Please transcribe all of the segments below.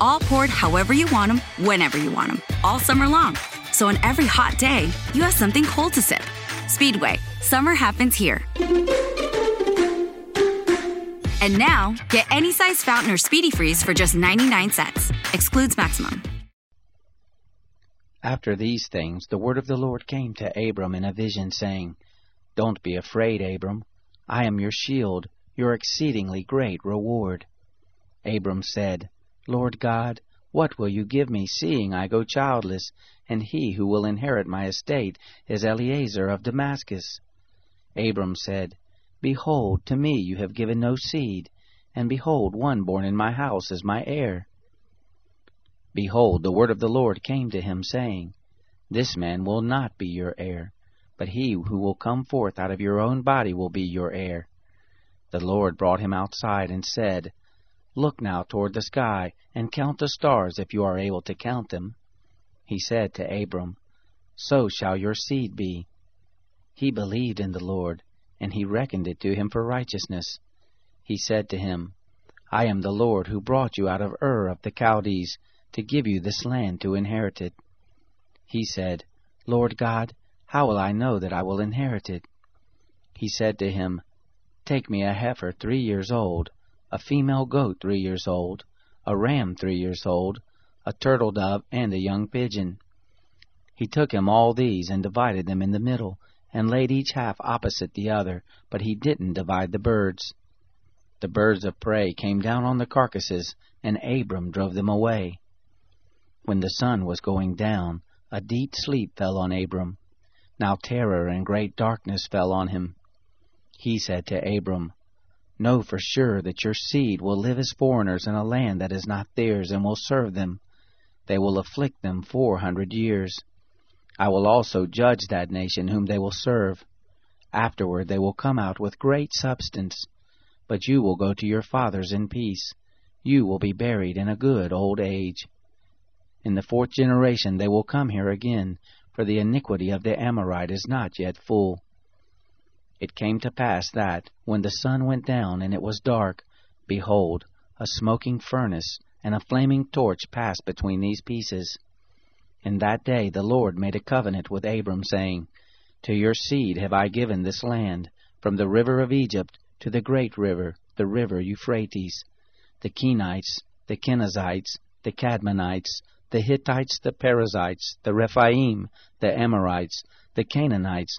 All poured however you want them, whenever you want them, all summer long. So on every hot day, you have something cold to sip. Speedway, summer happens here. And now, get any size fountain or speedy freeze for just 99 cents. Excludes maximum. After these things, the word of the Lord came to Abram in a vision, saying, Don't be afraid, Abram. I am your shield, your exceedingly great reward. Abram said, Lord God, what will you give me, seeing I go childless, and he who will inherit my estate is Eliezer of Damascus? Abram said, Behold, to me you have given no seed, and behold, one born in my house is my heir. Behold, the word of the Lord came to him, saying, This man will not be your heir, but he who will come forth out of your own body will be your heir. The Lord brought him outside and said, Look now toward the sky, and count the stars if you are able to count them. He said to Abram, So shall your seed be. He believed in the Lord, and he reckoned it to him for righteousness. He said to him, I am the Lord who brought you out of Ur of the Chaldees to give you this land to inherit it. He said, Lord God, how will I know that I will inherit it? He said to him, Take me a heifer three years old, a female goat three years old, a ram three years old, a turtle dove, and a young pigeon. He took him all these and divided them in the middle, and laid each half opposite the other, but he didn't divide the birds. The birds of prey came down on the carcasses, and Abram drove them away. When the sun was going down, a deep sleep fell on Abram. Now terror and great darkness fell on him. He said to Abram, Know for sure that your seed will live as foreigners in a land that is not theirs, and will serve them. They will afflict them four hundred years. I will also judge that nation whom they will serve. Afterward they will come out with great substance. But you will go to your fathers in peace. You will be buried in a good old age. In the fourth generation they will come here again, for the iniquity of the Amorite is not yet full. It came to pass that, when the sun went down and it was dark, behold, a smoking furnace and a flaming torch passed between these pieces. In that day the Lord made a covenant with Abram, saying, To your seed have I given this land, from the river of Egypt to the great river, the river Euphrates. The Kenites, the Kenizzites, the Cadmonites, the Hittites, the Perizzites, the Rephaim, the Amorites, the Canaanites,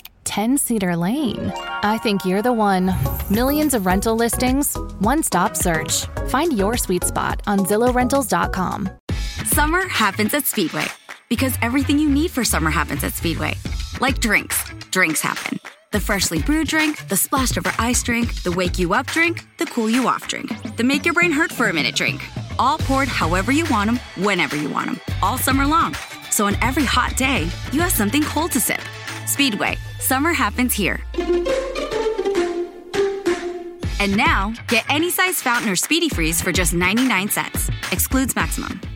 10 Cedar Lane. I think you're the one. Millions of rental listings, one stop search. Find your sweet spot on ZillowRentals.com. Summer happens at Speedway because everything you need for summer happens at Speedway. Like drinks, drinks happen. The freshly brewed drink, the splashed over ice drink, the wake you up drink, the cool you off drink, the make your brain hurt for a minute drink. All poured however you want them, whenever you want them, all summer long. So on every hot day, you have something cold to sip. Speedway, summer happens here. And now, get any size fountain or speedy freeze for just 99 cents. Excludes maximum.